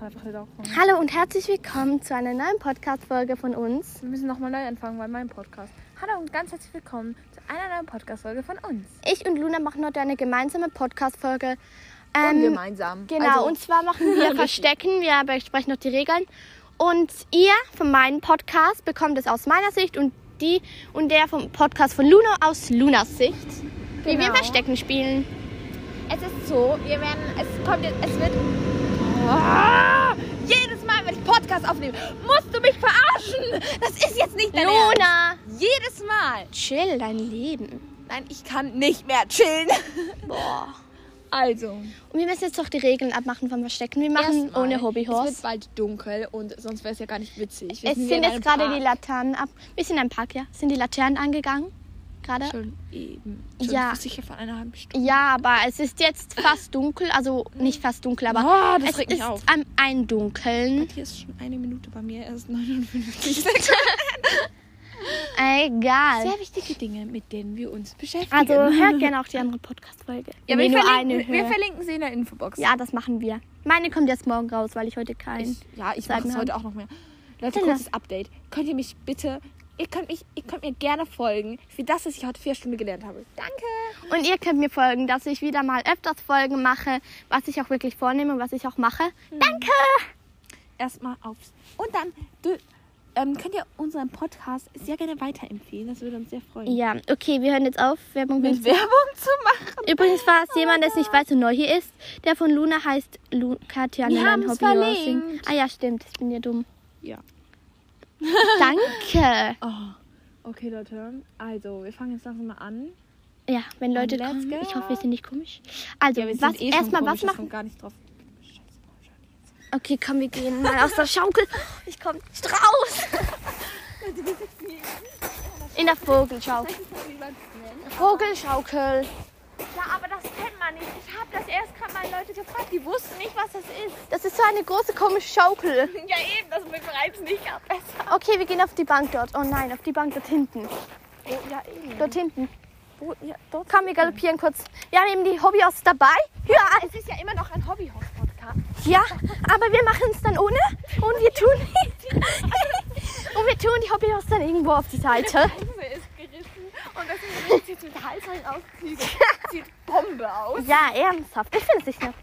Hallo und herzlich willkommen zu einer neuen Podcast-Folge von uns. Wir müssen nochmal neu anfangen bei meinem Podcast. Hallo und ganz herzlich willkommen zu einer neuen Podcast-Folge von uns. Ich und Luna machen heute eine gemeinsame Podcast-Folge. gemeinsam. Genau, Also, und zwar machen wir Verstecken. Wir besprechen noch die Regeln. Und ihr von meinem Podcast bekommt es aus meiner Sicht und die und der vom Podcast von Luna aus Lunas Sicht. Wie wir Genau. Verstecken spielen. es ist so, wir werden, es kommt es wird. Ah, jedes Mal, wenn ich Podcast aufnehme, musst du mich verarschen. Das ist jetzt nicht dein Ernst. Luna! Jedes Mal. Chill dein Leben. Nein, ich kann nicht mehr chillen. Boah. Also, Und wir müssen jetzt doch die Regeln abmachen vom Verstecken. Wir machen erstmal, ohne Es Hobbyhorse. wird bald dunkel und sonst wäre es ja gar nicht witzig. Wir Es sind in jetzt gerade die Laternen ab. Wir sind im Park, ja. Sind die Laternen angegangen? Gerade? Schon eben. Schon Ja. sicher von einer halben Stunde. Ja, aber es ist jetzt fast dunkel. Also nicht fast dunkel, aber das es regt mich ist auf. am Eindunkeln. Hier ist schon eine Minute bei mir, erst 59 Sekunden. Egal. Sehr wichtige Dinge, mit denen wir uns beschäftigen. Also hört gerne auch die andere Podcast-Folge. ja, wir, verlinken, wir verlinken sie in der Infobox. Ja, das machen wir. Meine kommt jetzt morgen raus, weil ich heute kein. ich, ja, ich mache es heute auch noch mehr. Leute, Genau. kurzes Update. Könnt ihr mich bitte, ihr könnt, mich, ihr könnt mir gerne folgen für das, was ich heute vier Stunden gelernt habe. Danke. Und ihr könnt mir folgen, dass ich wieder mal öfters Folgen mache, was ich auch wirklich vornehme und was ich auch mache. Hm. Danke! Erstmal aufs. Und dann du, ähm, könnt ihr unseren Podcast sehr gerne weiterempfehlen. Das würde uns sehr freuen. Ja, okay, wir hören jetzt auf. Werbung Mit Werbung zu machen. Übrigens, falls jemand, der es nicht weiß und neu hier ist, der von Luna heißt Lu Katja Wir Nella, ein haben's Hobbyhorsing. verlinkt. Ah ja, stimmt, ich bin ja dumm. Ja. Danke. Oh. Okay, Leute. Also, wir fangen jetzt langsam mal an. Ja, wenn Leute let's kommen. Ich hoffe, wir sind nicht komisch. Also, Ja, was eh erstmal was machen? gar nicht drauf. Okay, komm, wir gehen mal aus der Schaukel. Ich komm nicht raus. In der Vogelschaukel. Vogelschaukel. Ja, aber das man nicht. Ich habe das erst gerade mal Leute gefragt, die wussten nicht, was das ist. Das ist so eine große komische Schaukel. Ja, eben, das begreift es nicht ab besser. Okay, wir gehen auf die Bank dort. Oh nein, auf die Bank dort hinten. Oh, ja, eben. Dort hinten. Oh, ja, dort. Komm, wir galoppieren kurz. Wir haben eben die Hobbyhorse dabei. Ja, Es ist ja immer noch ein Hobbyhouse-Podcast. Ja, aber wir machen es dann ohne und wir tun und wir tun die Hobbyhorse dann irgendwo auf die Seite. Und deswegen sieht mit Halsring aus. Sieht, sieht Bombe aus. Ja, ernsthaft. Ich finde es nicht.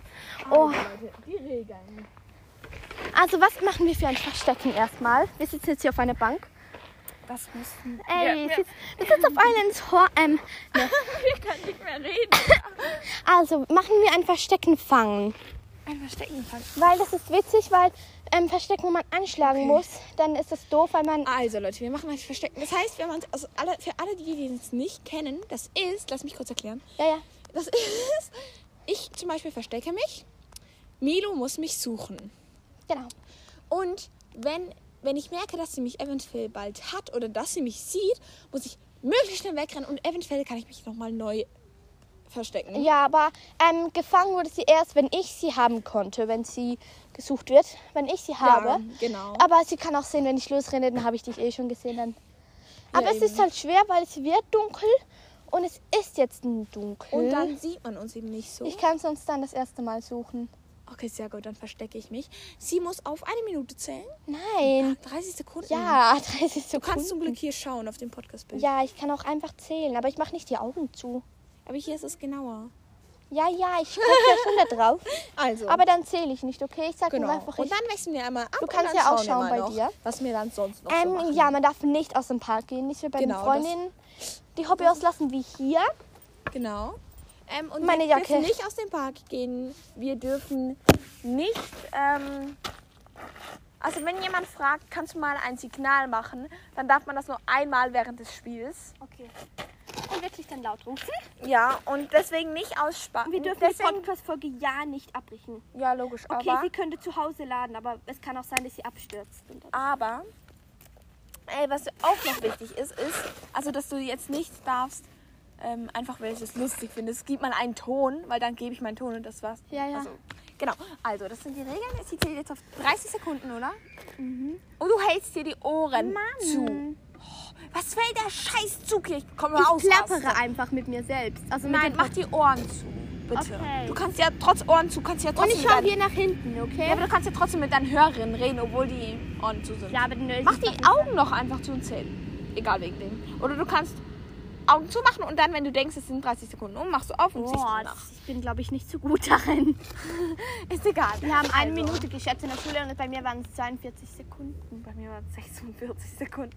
Oh, Leute, die Regeln. also was machen wir für ein Verstecken erstmal? Wir sitzen jetzt hier auf einer Bank. Das müssen Ey, wir. wir, wir sitzen auf einem Hor ähm, ne. Wir können nicht mehr reden. Also machen wir ein Verstecken fangen. Ein Verstecken fangen. Weil das ist witzig, weil ähm, Verstecken, wo man anschlagen Okay. muss, dann ist das doof, weil man. Also Leute, wir machen euch Verstecken. Das heißt, wenn man also alle, für alle, die, die es nicht kennen, das ist, lass mich kurz erklären. Ja, ja. Das ist, ich zum Beispiel verstecke mich. Milo muss mich suchen. Genau. Und wenn, wenn ich merke, dass sie mich eventuell bald hat oder dass sie mich sieht, muss ich möglichst schnell wegrennen und eventuell kann ich mich nochmal neu verstecken. Ja, aber ähm, gefangen wurde sie erst, wenn ich sie haben konnte, wenn sie gesucht wird, wenn ich sie habe. genau. Aber sie kann auch sehen, wenn ich losrenne, dann habe ich dich eh schon gesehen. Dann. Aber es eben. ist halt schwer, weil es wird dunkel und es ist jetzt dunkel. Und dann sieht man uns eben nicht so. ich kann es uns dann das erste Mal suchen. okay, sehr gut, dann verstecke ich mich. Sie muss auf eine Minute zählen. Nein. 30 Sekunden. Ja, 30 Sekunden. Du kannst zum Glück hier schauen auf dem Podcastbild. Ja, ich kann auch einfach zählen, aber ich mache nicht die Augen zu. Aber hier ist es genauer. Ja, ja, ich gucke ja schon da drauf. Also. Aber dann zähle ich nicht, okay? Ich sag genau. nur einfach, und ich, dann wechseln wir einmal ab. Du und kannst ja auch schauen bei noch, dir. Was wir dann sonst noch so ähm, machen. ja, man darf nicht aus dem Park gehen, nicht wie bei Genau, den Freundinnen. Die Hobby auslassen wie hier. Genau. Ähm, und Meine wir Jacke. dürfen nicht aus dem Park gehen. Wir dürfen nicht. Ähm, also wenn jemand fragt, kannst du mal ein Signal machen, dann darf man das nur einmal während des Spiels. Okay. Und wirklich dann laut rufen. Ja, und deswegen nicht ausspannen. Wir dürfen deswegen, die Podcast-Folge ja nicht abbrechen. Ja, logisch. Okay, aber, sie könnte zu Hause laden, aber es kann auch sein, dass sie abstürzt. Aber ey, was auch noch wichtig ist, ist, also dass du jetzt nicht darfst, ähm, einfach weil ich es lustig finde, es gibt mal einen Ton, weil dann gebe ich meinen Ton und das war's. Ja, ja. Also, genau, also das sind die Regeln. Sie zählt jetzt auf 30 Sekunden, oder? Und du hältst dir die Ohren zu. Was fällt der Scheißzug hier? Ich komme Ich raus. klappere einfach mit mir selbst. Also Nein, mach die Ohren zu. bitte. Okay. Du kannst ja trotz Ohren zu, kannst ja Und trotzdem ich mit schaue hier nach hinten, okay? Ja, aber du kannst ja trotzdem mit deinen Hörerinnen reden, obwohl die Ohren zu sind. Ja, aber nö, Mach die Augen noch einfach zu und zählen. Egal wegen dem. Oder du kannst Augen zumachen und dann, wenn du denkst, es sind 30 Sekunden um, machst du auf und ziehst nach. ich bin, glaube ich, nicht so gut darin. Ist egal. Wir haben eine Also, Minute geschätzt in der Schule und bei mir waren es 42 Sekunden. Bei mir waren es 46 Sekunden.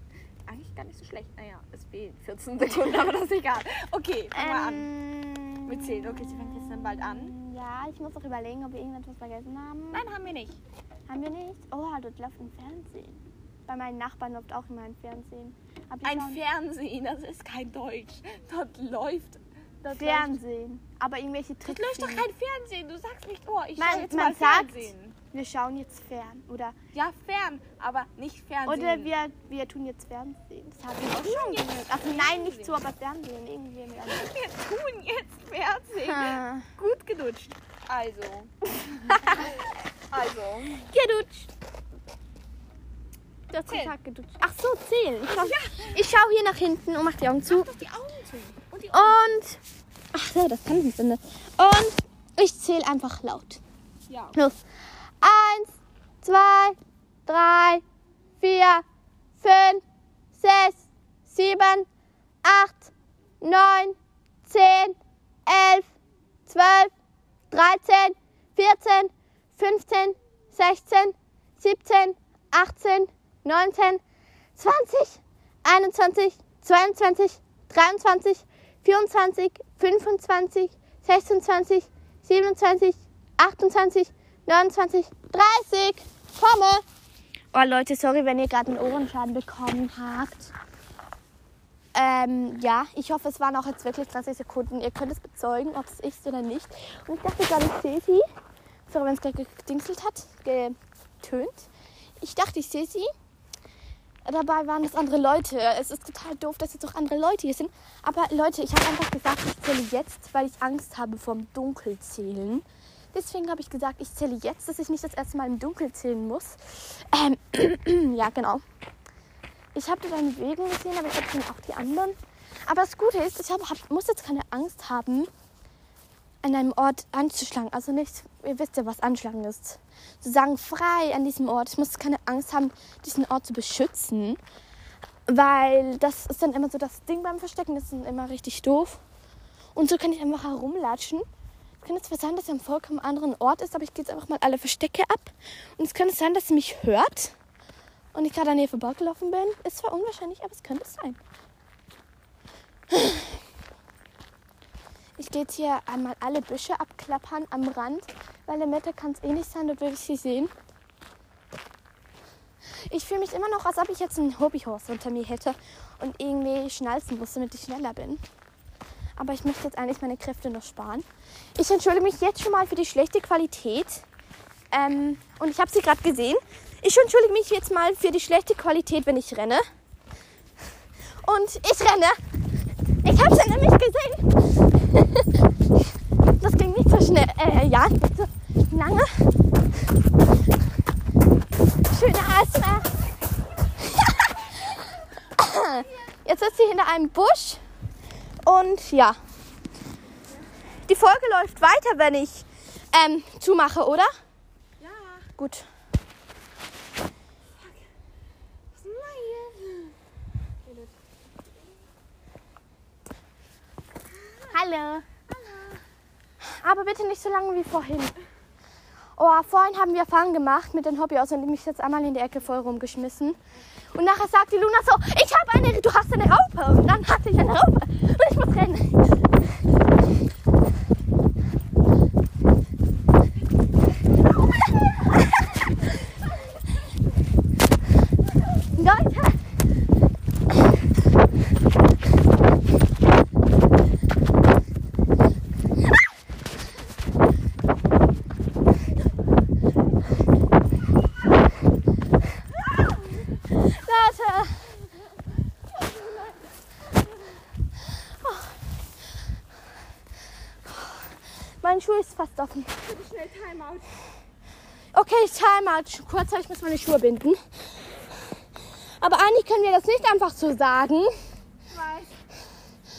Eigentlich gar nicht so schlecht. Naja, es fehlen 14 Sekunden, aber das ist egal. Okay, fang mal an. Ähm, Mit 10. Okay, sie fängt jetzt dann bald an. Ja, ich muss auch überlegen, ob wir irgendetwas vergessen haben. Nein, haben wir nicht. Haben wir nicht? Oh, dort läuft ein Fernsehen. Bei meinen Nachbarn läuft auch immer ein Fernsehen. Ein schauen- Fernsehen, das ist kein Deutsch. Dort läuft. Dort Fernsehen. Aber irgendwelche Läuft, Tricks. dort läuft doch kein Fernsehen. Du sagst nicht, oh, ich Man- jetzt man mal sagt- Fernsehen. Wir schauen jetzt fern. Oder, Ja, fern, aber nicht Fernsehen. oder wir, wir tun jetzt Fernsehen. Das habe ich auch schon gehört. Also nein, nicht so, aber Fernsehen. Irgendwie. Wir tun jetzt Fernsehen. Ah. Gut gedutscht. Also. also. Gedutscht. Du hast Zählen. gesagt gedutscht. Ach so, zählen. Ich schau, ich schau hier nach hinten und mach die Augen zu. Doch die Augen zu. Und die Und. Ach so, das kann ich nicht. Und ich zähle einfach laut. Ja. Los. Eins, zwei, drei, vier, fünf, sechs, sieben, acht, neun, zehn, elf, zwölf, dreizehn, vierzehn, fünfzehn, sechzehn, siebzehn, achtzehn, neunzehn, zwanzig, einundzwanzig, zweiundzwanzig, dreiundzwanzig, vierundzwanzig, fünfundzwanzig, sechsundzwanzig, siebenundzwanzig, 28, 29, 30. Komme. Oh Leute, sorry, wenn ihr gerade einen Ohrenschaden bekommen habt. Ähm, ja, ich hoffe, es waren auch jetzt wirklich 30 Sekunden. Ihr könnt es bezeugen, ob es ist oder nicht. Und ich dachte gerade, ich sehe sie. Sorry, wenn es gerade gedingselt hat, getönt. Ich dachte, ich sehe sie. Dabei waren das andere Leute. Es ist total doof, dass jetzt auch andere Leute hier sind. Aber Leute, ich habe einfach gesagt, ich zähle jetzt, weil ich Angst habe vom Dunkelzählen. Deswegen habe ich gesagt, ich zähle jetzt, dass ich nicht das erste Mal im Dunkeln zählen muss. Ähm, ja, genau. Ich habe dort eine Bewegung gesehen, aber ich habe auch die anderen. Aber das Gute ist, ich hab, hab, muss jetzt keine Angst haben, an einem Ort anzuschlagen. Also nicht, ihr wisst ja, was anschlagen ist. Zu sagen, frei an diesem Ort. Ich muss keine Angst haben, diesen Ort zu beschützen. Weil das ist dann immer so das Ding beim Verstecken. Das ist dann immer richtig doof. Und so kann ich einfach herumlatschen. Es kann zwar sein, dass er am vollkommen anderen Ort ist, aber ich gehe jetzt einfach mal alle Verstecke ab. Und es könnte sein, dass sie mich hört. Und ich gerade an ihr vorbeigelaufen bin. Ist zwar unwahrscheinlich, aber es könnte sein. Ich gehe jetzt hier einmal alle Büsche abklappern am Rand, weil der Mitte kann es eh nicht sein, dort will ich sie sehen. Ich fühle mich immer noch, als ob ich jetzt ein Hobbyhorse unter mir hätte und irgendwie schnalzen muss, damit ich schneller bin. Aber ich möchte jetzt eigentlich meine Kräfte noch sparen. Ich entschuldige mich jetzt schon mal für die schlechte Qualität. Ähm, und ich habe sie gerade gesehen. Ich entschuldige mich jetzt mal für die schlechte Qualität, wenn ich renne. Und ich renne. Ich habe sie nämlich gesehen. Das ging nicht so schnell. Äh, ja, nicht so lange. Schöne Asthma. Jetzt ist sie hinter einem Busch. Und ja. Die Folge läuft weiter, wenn ich ähm, zumache, oder? Ja. Gut. Neues. Hallo. Aber bitte nicht so lange wie vorhin. Oh, vorhin haben wir Fang gemacht mit den Hobbyhaus und mich jetzt einmal in die Ecke voll rumgeschmissen. Und nachher sagt die Luna so, ich habe eine, du hast eine Raupe. Und dann hatte ich eine Raupe und ich muss rennen. Leute, Leute. Mein Schuh ist fast offen. Bitte schnell Timeout. Timeout. Kurz, ich muss meine Schuhe binden. Aber eigentlich können wir das nicht einfach so sagen. Ich weiß.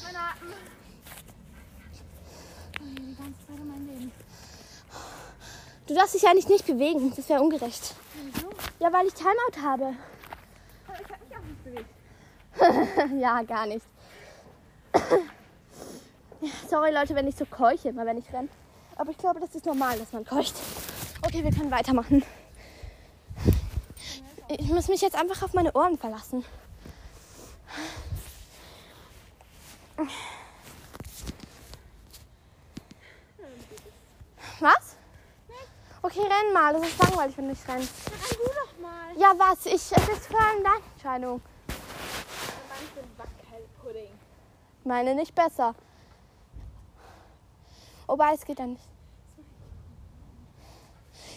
Mein Atem. Die ganze Zeit um Du darfst dich eigentlich nicht bewegen. Das wäre ungerecht. Ja, weil ich Timeout habe. Ich hab mich auch nicht bewegt. ja, gar nicht. Sorry Leute, wenn ich so keuche, immer wenn ich renne. Aber ich glaube, das ist normal, dass man keucht. Okay, wir können weitermachen. Ich muss mich jetzt einfach auf meine Ohren verlassen. Was? Okay, renn mal. Das ist langweilig, wenn du nicht rennst. Renn du doch mal. Ja, was? Ich, es ist vor allem deine Entscheidung. Meine nicht besser. Wobei, es geht ja nicht.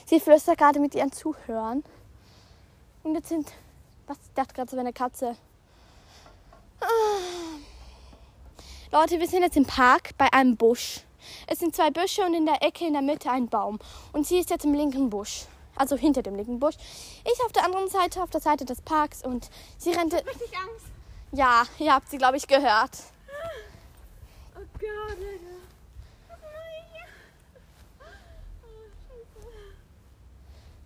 Sie flüstert gerade mit ihren Zuhörern. Und jetzt sind. Was? Ich dachte gerade so eine Katze. Ah. Leute, wir sind jetzt im Park bei einem Busch. Es sind zwei Büsche und in der Ecke in der Mitte ein Baum. Und sie ist jetzt im linken Busch. Also hinter dem linken Busch. Ich auf der anderen Seite, auf der Seite des Parks. Und sie rannte. Richtig Angst. Ja, ihr habt sie, glaube ich, gehört. Oh Gott, Alter.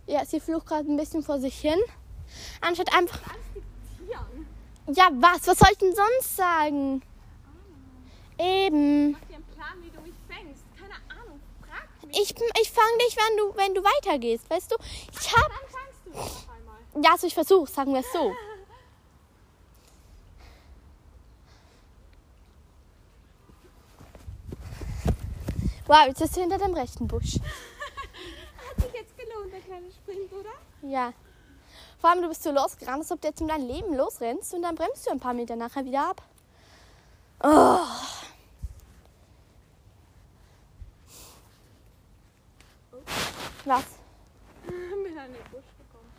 Ja, sie flucht gerade ein bisschen vor sich hin. Anstatt einfach. Ja, was? Was soll ich denn sonst sagen? Eben. Mach dir einen Plan, wie du mich fängst. Keine Ahnung. Frag mich. Ich, ich fange dich, wenn du, wenn du weitergehst, weißt du? Ich hab. Dann fangst du auf einmal. Ja, also ich versuche, sagen wir es so. Wow, jetzt ist sie hinter dem rechten Busch. Hat sich jetzt gelohnt, der kleine Sprint, oder? Ja. Vor allem, du bist so losgerannt, als ob du jetzt um dein Leben losrennst und dann bremst du ein paar Meter nachher wieder ab. Oh. Was? bin an den Busch gekommen.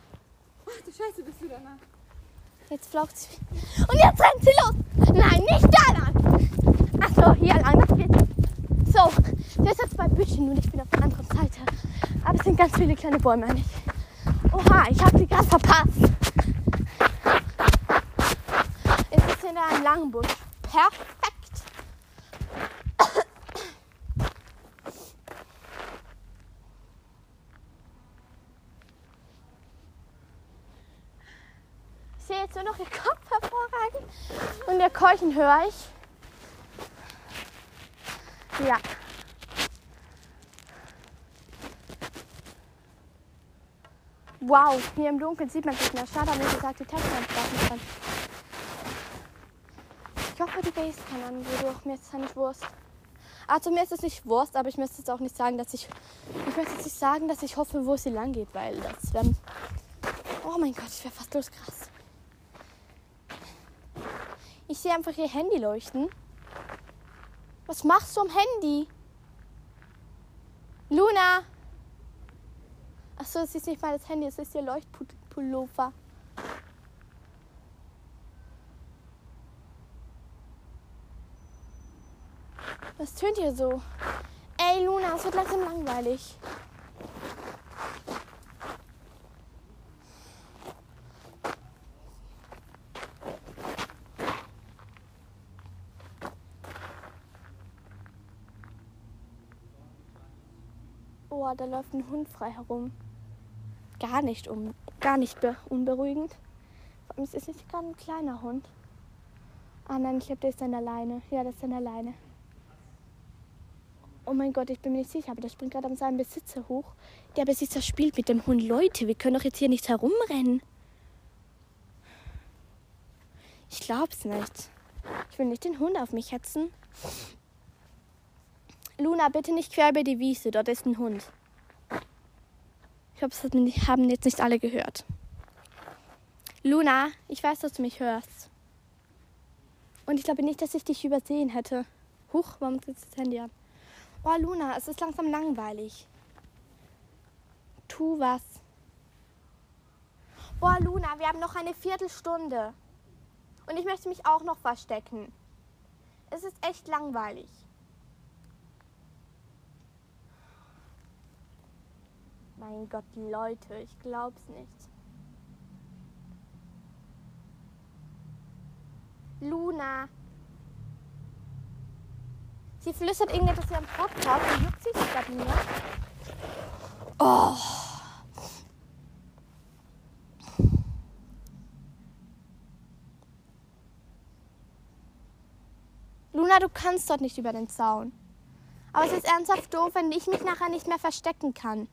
Ach du Scheiße, bist du danach. Jetzt flaucht sie. Und jetzt rennt sie los. Nein, nicht da lang. Achso, hier lang. Das geht. So, das sind zwei Büschen und ich bin auf der anderen Seite. Aber es sind ganz viele kleine Bäume an ich. Oha, ich habe gerade verpasst. Es ist hinter einem langen Busch. Perfekt. Ich sehe jetzt nur noch ihr Kopf hervorragend. Und ihr Keuchen höre ich. Ja. Wow, hier im Dunkeln sieht man sich mehr. Schade, haben wir gesagt, die Texte nicht kann. Ich hoffe, die Base kann an, wodurch mir es nicht Wurst. Also mir ist es nicht Wurst, aber ich müsste jetzt auch nicht sagen, dass ich. Ich möchte jetzt nicht sagen, dass ich hoffe, wo sie lang geht, weil das wäre. Oh mein Gott, ich wäre fast los krass. Ich sehe einfach ihr Handy leuchten. Was machst du am Handy? Luna! Achso, es ist nicht mal das Handy, es ist ihr Leuchtpullover. Was tönt hier so? Ey, Luna, es wird langsam langweilig. Oh, da läuft ein Hund frei herum. Gar nicht um, gar nicht be unberuhigend. Es ist nicht gerade ein kleiner Hund. Ah nein, ich glaube, der ist an der Leine. Ja, der ist an der Leine. Oh mein Gott, ich bin mir nicht sicher, aber der springt gerade an seinem Besitzer hoch. Der Besitzer spielt mit dem Hund. Leute, wir können doch jetzt hier nicht herumrennen. Ich glaub's nicht. Ich will nicht den Hund auf mich hetzen. Luna, bitte nicht quer über die Wiese, dort ist ein Hund. Ich glaube, das haben jetzt nicht alle gehört. Luna, ich weiß, dass du mich hörst. Und ich glaube nicht, dass ich dich übersehen hätte. Huch, warum sitzt das Handy an? Oh, Luna, es ist langsam langweilig. Tu was. Boah, Luna, wir haben noch eine Viertelstunde. Und ich möchte mich auch noch verstecken. Es ist echt langweilig. Mein Gott, Leute, ich glaub's nicht. Luna. Sie flüstert irgendetwas in ihrem Podcast und juckt sich die Sabine. Oh. Luna, du kannst dort nicht über den Zaun. Aber es ist ernsthaft doof, wenn ich mich nachher nicht mehr verstecken kann.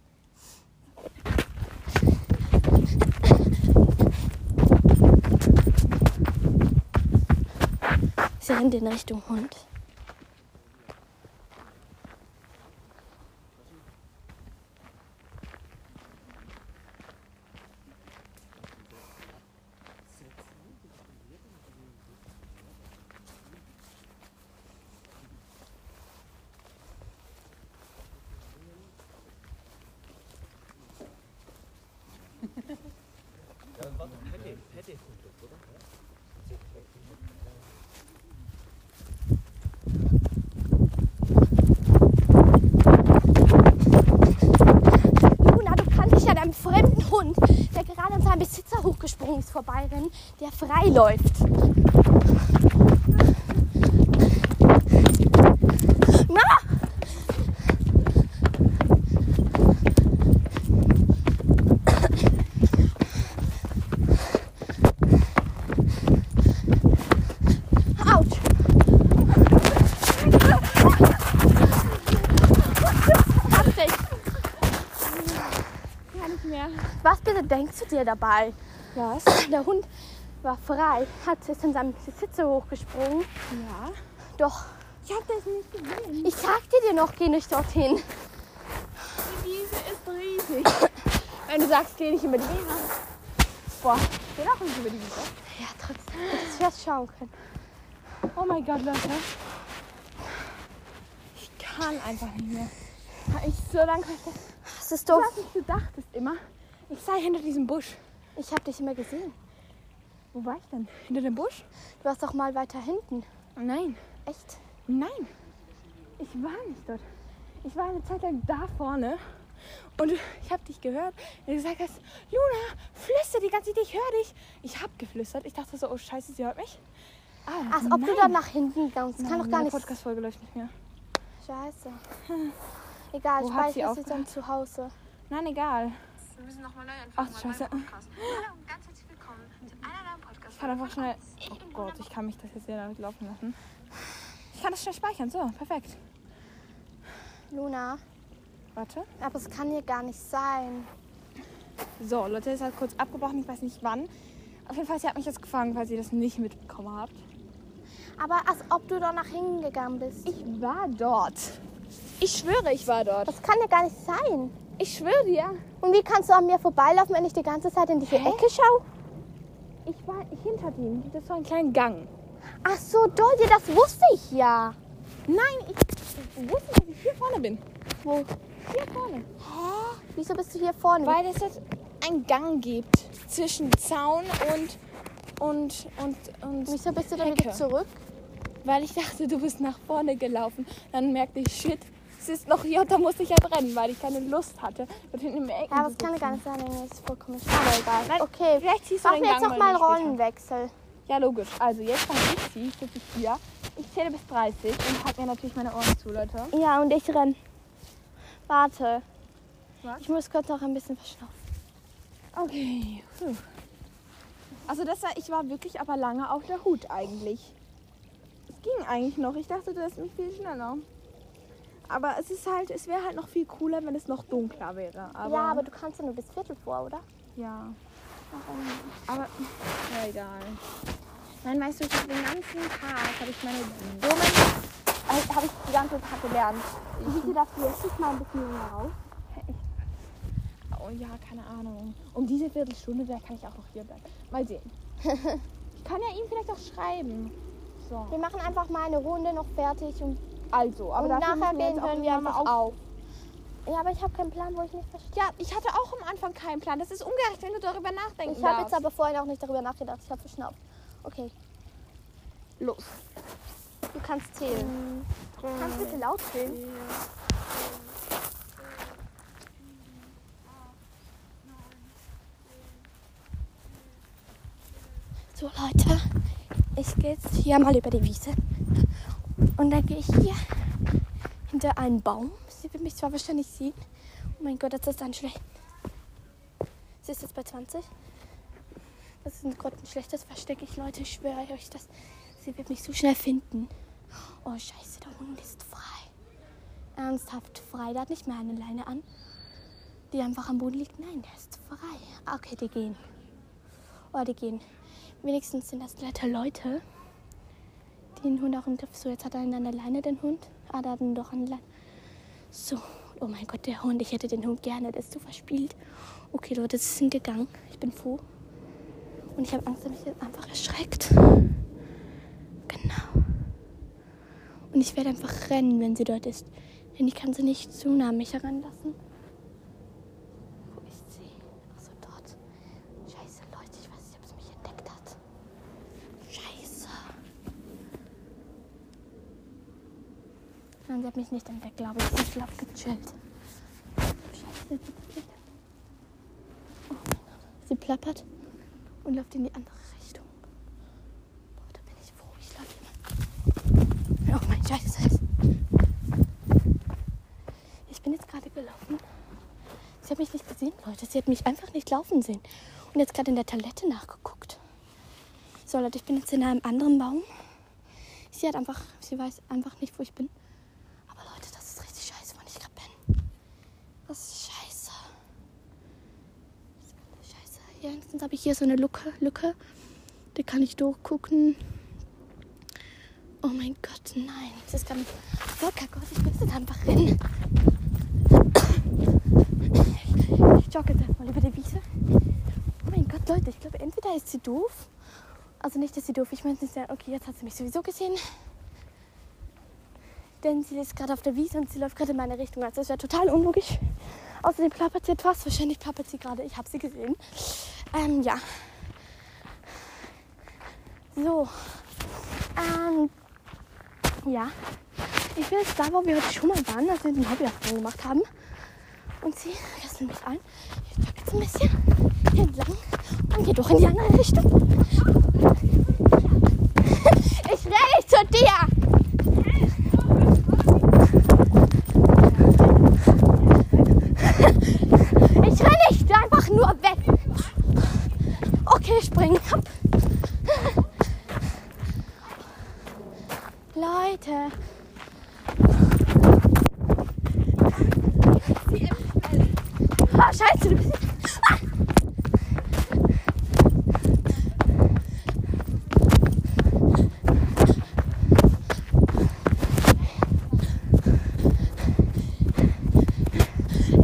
Sie rennt in Richtung Hund. Luna, du kannst dich an einem fremden Hund, der gerade an seinem Besitzer hochgesprungen ist, vorbeirennen, der frei läuft. Na! Autsch! Hab dich! Gar nicht mehr. Was bitte denkst du dir dabei? Was? Der Hund war frei, hat ist in seinem Besitzer hochgesprungen. Ja. Doch, Ich hab das nicht gesehen. ich sagte dir noch, geh nicht dorthin. Die Wiese ist riesig. Wenn du sagst, geh nicht über die Wiese. Boah, geh doch nicht über die Wiese. Ja, trotzdem, hättest du schauen können. Oh mein Gott, Leute. Ich kann einfach nicht mehr. Ich so lange Das ist Du doof. hast nicht gedacht, ist immer. Ich sei hinter diesem Busch. Ich habe dich immer gesehen. Wo war ich denn? Hinter dem Busch? Du warst doch mal weiter hinten. Nein. Echt? Nein. Ich war nicht dort. Ich war eine Zeit lang da vorne. Und ich habe dich gehört, wenn du gesagt hast, Luna, flüster die ganze Zeit, ich höre dich. Ich habe geflüstert. Ich dachte so, oh Scheiße, sie hört mich. Ah, Als ob du dann nach hinten. Das kann doch gar Die nicht. Podcast-Folge läuft nicht mehr. Scheiße. Egal, Wo ich weiß, sie ist dann zu Hause. Nein, egal. Wir müssen nochmal neu Ach, anfangen. bei scheiße. meinem Podcast. Hallo und ganz herzlich willkommen zu einer neuen Podcast. Ich kann einfach schnell. Oh Gott, ich kann mich das jetzt hier damit laufen lassen. Ich kann das schnell speichern. So, perfekt. Luna, Warte. aber es kann hier gar nicht sein. So, Leute, es hat kurz abgebrochen. Ich weiß nicht wann. Auf jeden Fall, sie hat mich jetzt gefangen, falls ihr das nicht mitbekommen habt. Aber als ob du da nach hinten gegangen bist. Ich war dort. Ich schwöre, ich war dort. Das kann ja gar nicht sein. Ich schwöre dir. Und wie kannst du an mir vorbeilaufen, wenn ich die ganze Zeit in diese Hä? Ecke schaue? Ich war hinter dem. Das war ein kleiner Gang. Ach so, Dolly, das wusste ich ja. Nein, ich wusste, dass ich hier vorne bin. Wo? Hier vorne. Hä? Wieso bist du hier vorne? Weil es jetzt einen Gang gibt zwischen Zaun und und und und Wieso bist du dann Hecke. wieder zurück? Weil ich dachte, du bist nach vorne gelaufen. Dann merkte ich, shit, es ist noch hier und da musste ich halt rennen, weil ich keine Lust hatte. Dort hinten im Ecken Ja, das kann ja gar nicht sein, Junge. Das ist vollkommen schade. Egal. Okay, vielleicht ziehst du machen wir jetzt Gang noch mal später. Rollenwechsel. Ja, logisch. Also jetzt fange ich sie, sitze ich hier. Ich zähle bis 30 und halte mir natürlich meine Ohren zu, Leute. Ja, und ich renn. Warte. Was? Ich muss kurz noch ein bisschen verschnaufen. Okay. Puh. Also das war, ich war wirklich aber lange auf der Hut eigentlich. Es ging eigentlich noch. Ich dachte, das ist viel schneller. Aber es ist halt, es wäre halt noch viel cooler, wenn es noch dunkler wäre. Aber, ja, aber du kannst ja nur bis Viertel vor, oder? ja. Aber ja, egal. Nein, weißt du, ich den ganzen Tag habe ich meine dummen, äh, habe ich die ganze Tag gelernt. Wie darfst du jetzt nicht mal ein bisschen länger raus? Oh ja, keine Ahnung. Um diese Viertelstunde, da kann ich auch noch hier bleiben. Mal sehen. ich kann ja ihm vielleicht auch schreiben. So. Wir machen einfach mal eine Runde noch fertig und, Also, aber und nachher gehen hören wir einfach mal auf. Ja, aber ich habe keinen Plan, wo ich nicht verstehe. Ja, ich hatte auch am Anfang keinen Plan. Das ist ungerecht, wenn du darüber nachdenken Ich habe jetzt aber vorhin auch nicht darüber nachgedacht. Ich habe verschnauft. Okay, Los. du kannst zählen. Kannst du bitte laut zählen? So Leute, ich gehe jetzt hier mal über die Wiese. Und dann gehe ich hier hinter einen Baum. Sie wird mich zwar wahrscheinlich sehen. Oh mein Gott, das ist dann schlecht. Sie ist jetzt bei 20. Das ist ein, gerade ein schlechtes Versteck. Ich, Leute, ich schwöre euch das. Sie wird mich so schnell finden. Oh, scheiße, der Hund ist frei. Ernsthaft frei. Der hat nicht mehr eine Leine an, die einfach am Boden liegt. Nein, der ist frei. Ah, Okay, die gehen. Oh, die gehen. Wenigstens sind das nette Leute, den Hund auch im Griff. So, jetzt hat er ihn an der Leine, den Hund. Ah, da hat ihn doch an der Leine. So, oh mein Gott, der Hund. Ich hätte den Hund gerne. Der ist so verspielt. Okay, Leute, sie sind gegangen. Ich bin froh. Und ich habe Angst, dass mich jetzt einfach erschreckt. Genau. Und ich werde einfach rennen, wenn sie dort ist. Denn ich kann sie nicht zu nah mich heranlassen. Wo ist sie? Achso, dort. Scheiße, Leute, ich weiß nicht, ob sie mich entdeckt hat. Scheiße. Nein, sie hat mich nicht entdeckt, glaube ich. Ist schlapp gechillt. Sie plappert und läuft in die andere Richtung. Boah, da bin ich froh. Ich laufe immer. Oh mein Scheiße. Ich bin jetzt gerade gelaufen. Sie hat mich nicht gesehen, Leute. Sie hat mich einfach nicht laufen sehen. Und jetzt gerade in der Toilette nachgeguckt. So, Leute, ich bin jetzt in einem anderen Baum. Sie hat einfach, sie weiß einfach nicht, wo ich bin. Aber Leute, das ist richtig scheiße, wo ich gerade bin. Das ist scheiße. Ja, wenigstens habe ich hier so eine Lücke, Lücke. Da kann ich durchgucken. Oh mein Gott, nein. Das ist nicht. Locker Gott, ich muss jetzt einfach rennen. Ich jogge jetzt erstmal über die Wiese. Oh mein Gott, Leute, ich glaube, entweder ist sie doof. Also nicht, dass sie doof. Ich meine, nicht sehr- okay, jetzt hat sie mich sowieso gesehen. Denn sie ist gerade auf der Wiese und sie läuft gerade in meine Richtung. Also das wäre total unlogisch. Außerdem plappert sie etwas. Wahrscheinlich plappert sie gerade. Ich habe sie gesehen. Ähm, ja. So. Ähm, ja. Ich bin jetzt da, wo wir heute schon mal waren, als wir den Hobbyaufgang gemacht haben. Und sie rasselt mich ein. Ich jogge jetzt ein bisschen entlang und gehe doch in die andere Richtung. Ich renne nicht zu dir! Ich renne nicht einfach nur weg. Okay, springen. Hopp. Leute. Ah, scheiße, du bist. Ah.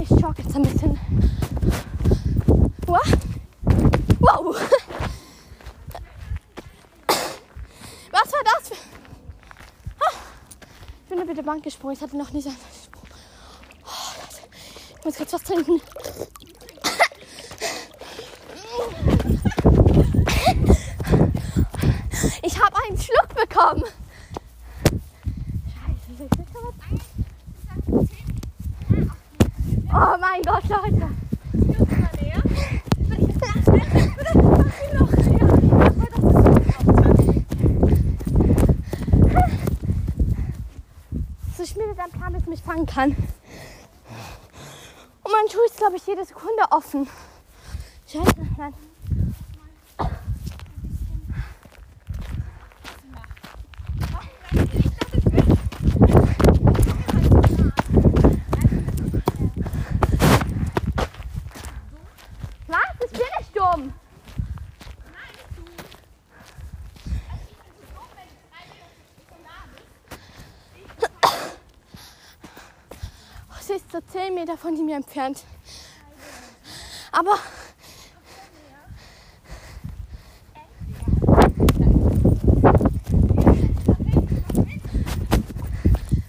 Ich jogge jetzt ein bisschen. Wow. Wow. Was war das für. Ah. Ich bin über die Bank gesprungen. Ich hatte noch nie so einen Sprung. Oh. Ich muss kurz was trinken. Ich habe einen Schluck bekommen. Scheiße, soll ich das aber- Oh mein Gott, Leute. So schmiedet ein Plan, dass mich fangen kann. Und mein Schuh ist, glaube ich, jede Sekunde offen. Scheiße, nein. Ist so 10 Meter von mir entfernt. Aber.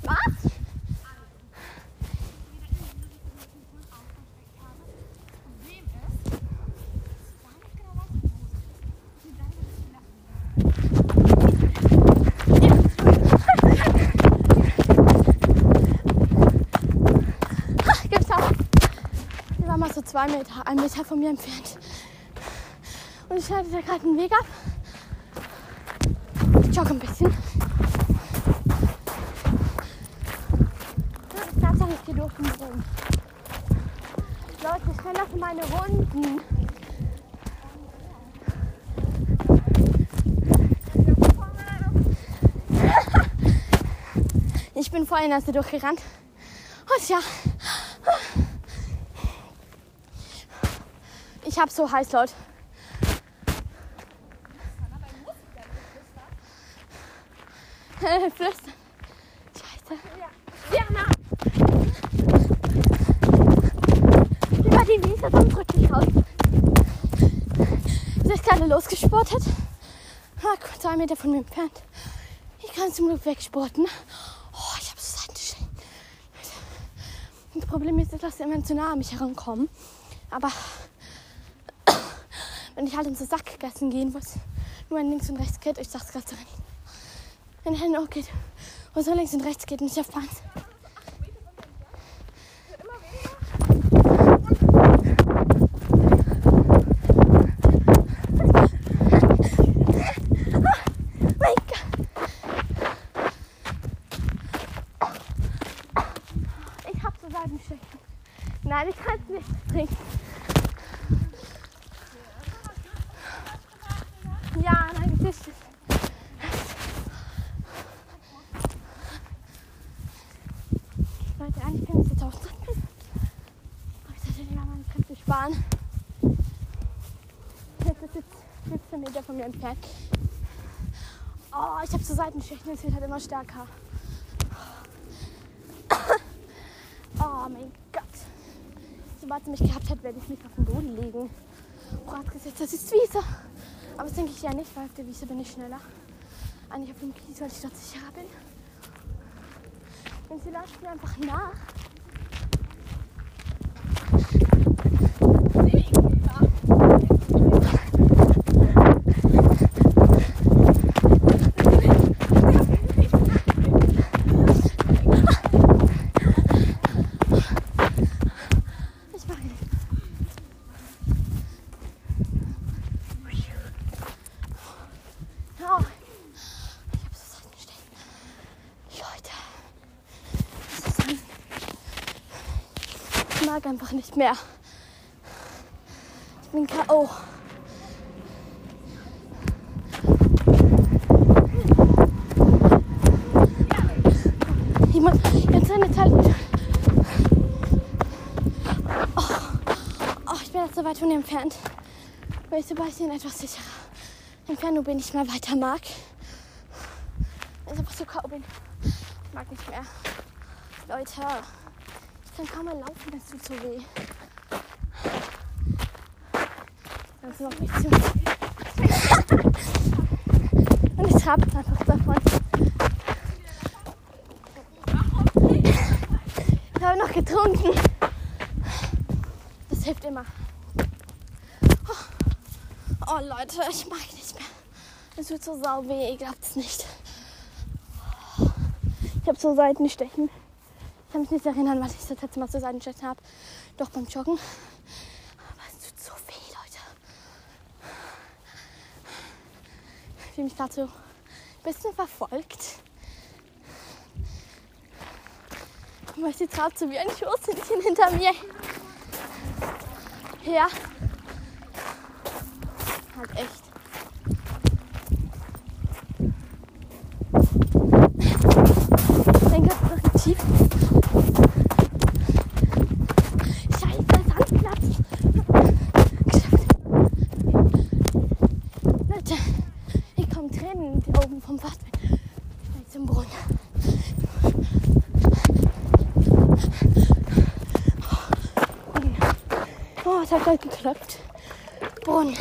Was? Gibt's auch. Die war mal so zwei Meter, ein Meter von mir entfernt. Und ich schneide da gerade einen Weg ab. Ich jogge ein bisschen. Ja, Tatsache, ich gehe durch den Boden. Leute, schneller für meine Runden. Ich bin vorhin erst durchgerannt. Und ja. Ich hab so heiß, Leute. Flüstern. Scheiße. Jana! Über die Wiese, dann drück dich raus. Sie ist gerade losgesportet. Ah, zwei Meter von mir entfernt. Ich kann zum Glück wegsporten. Oh, ich habe so Seitenstechen. Das Problem ist, dass sie immer zu nah an mich herankommen. Aber wenn ich halt in so Sackgassen gehen muss, nur ein links und rechts geht, ich sag's gerade so. Wenn er noch geht, wo so links und rechts geht, nicht auf Bahn. Nein, ich kann es nicht trinken. Ja, nein, das ist es. Leute, eigentlich kann ich jetzt auch trinken. Aber ich sollte lieber meine Kräfte sparen. Jetzt ist jetzt 15 Meter von mir entfernt. Oh, ich habe so Seitenstechen, es wird halt immer stärker. Oh mein Gott. Sobald sie mich gehabt hat, werde ich mich auf den Boden legen. Vorausgesetzt, das ist Wiese. Aber das denke ich ja nicht, weil auf der Wiese bin ich schneller. Eigentlich auf dem Kies, weil ich dort sicherer bin. Sie läuft mir einfach nach. Ich mache nicht. Oh, ich habe so Seitenstechen. Leute. das ist ein- Ich mag einfach nicht mehr. Ich bin K.O. Jemand, jetzt eine Zeit. Oh, oh, ich bin jetzt so weit von ihr entfernt. Weil ich Sebastian etwas sicherer entfernt bin, ich mal weiter mag. Ich einfach so K.O. bin. Ich mag nicht mehr. Leute, ich kann kaum mehr laufen, das tut so weh. Das noch nicht zu. Und ich jetzt einfach davon. Ich habe noch getrunken. Das hilft immer. Oh, oh Leute, ich mag nicht mehr. Es tut so sau weh, ihr glaubt es nicht. Ich habe so Seitenstechen. Kann mich nicht erinnern, was ich das letzte Mal so Seitenstechen habe. Doch beim Joggen. Aber es tut so weh, Leute. Ich fühle mich so ein bisschen verfolgt. Aber sie traut so wie ein Schoßhündchen hinter mir. Ja. Halt echt. Ich denke, das ist noch ein Tief. Scheiße, Sandplatz. Leute, ich komme Tränen die Augen vom Wasser. Schnell zum Brunnen. Brunnen. Oh, es hat gleich geklappt. Brunnen.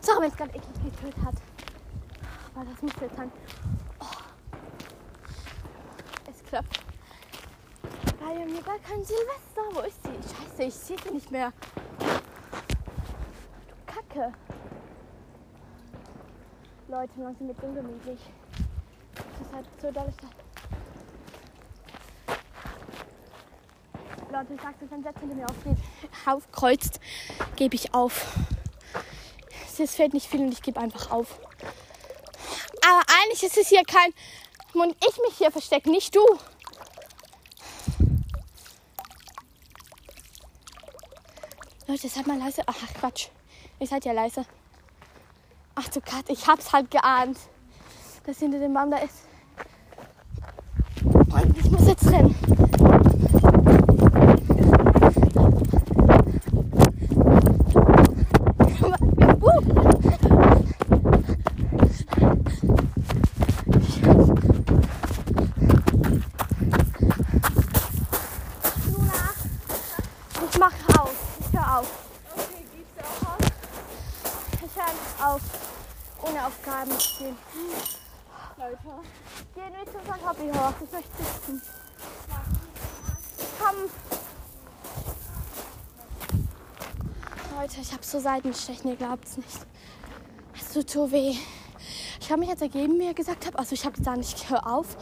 Sorry, wenn es gerade eklig getötet hat. Aber das muss jetzt sein. Oh. Es klappt. Haben wir gar kein Silvester. Wo ist sie? Scheiße, ich sehe sie nicht mehr. Du Kacke. Leute, langsam wird ungemütlich. Das ist halt so doll. Leute, ich sag's euch, wenn Setz hinter mir aufkreuzt, gebe ich auf. Es fällt nicht viel und ich gebe einfach auf. Aber eigentlich ist es hier kein. Und ich mich hier verstecke, nicht du. Leute, seid mal leise. Ach, Quatsch. Ihr seid ja leise. Ach du Gott, ich hab's halt geahnt, dass hinter dem Baum da ist. Und ich muss jetzt rennen. Seitenstechen, ihr glaubt's nicht. Es tut so weh. Ich habe mich jetzt ergeben, wie ihr gesagt habt. Also ich habe gesagt, ich höre auf.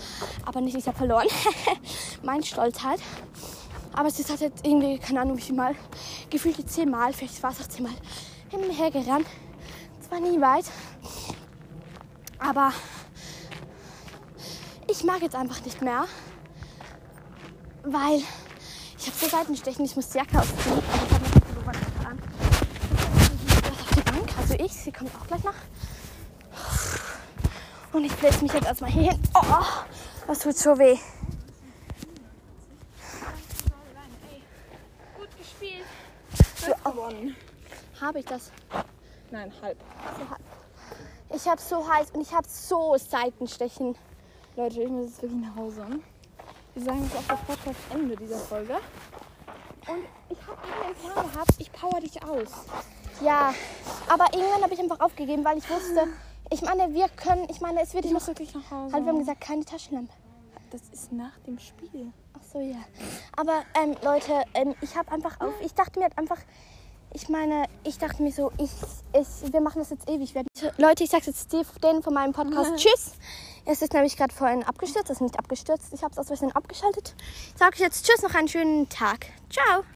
Aber nicht, ich habe verloren. mein Stolz halt. Aber es ist halt jetzt irgendwie, keine Ahnung wie Mal, gefühlt zehnmal, vielleicht war es auch zehnmal, hin und her gerannt. Zwar nie weit, aber ich mag jetzt einfach nicht mehr, weil ich habe so Seitenstechen, ich muss die Jacke ausziehen, aber ich habe noch nicht so weit getan. Ich auf die Bank, also ich, sie kommt auch gleich nach. Und ich plätze mich jetzt erstmal hier hin. Oh, das tut so weh. Gut gespielt. Ja. gewonnen. Habe ich das? Nein, halb. So. Ich habe so heiß und ich habe so Seitenstechen. Leute, ich muss jetzt wirklich nach Hause. Wir sagen jetzt auch das Podcast Ende dieser Folge. Und ich habe den Plan gehabt, ich power dich aus. Ja, aber irgendwann habe ich einfach aufgegeben, weil ich wusste, ich meine, wir können, ich meine, es wird Ich noch, muss wirklich nach Hause. halt, wir haben gesagt, keine Taschenlampe. das ist nach dem Spiel. Ach so, ja. Aber ähm, Leute, ähm, ich habe einfach auf, ich dachte mir halt einfach, ich meine, ich dachte mir so, ich, ich, wir machen das jetzt ewig. Leute, ich sag's jetzt denen von meinem Podcast, tschüss. Es ist nämlich gerade vorhin abgestürzt, es ist nicht abgestürzt, ich habe es aus Versehen abgeschaltet. Ich sage jetzt tschüss, noch einen schönen Tag. Ciao.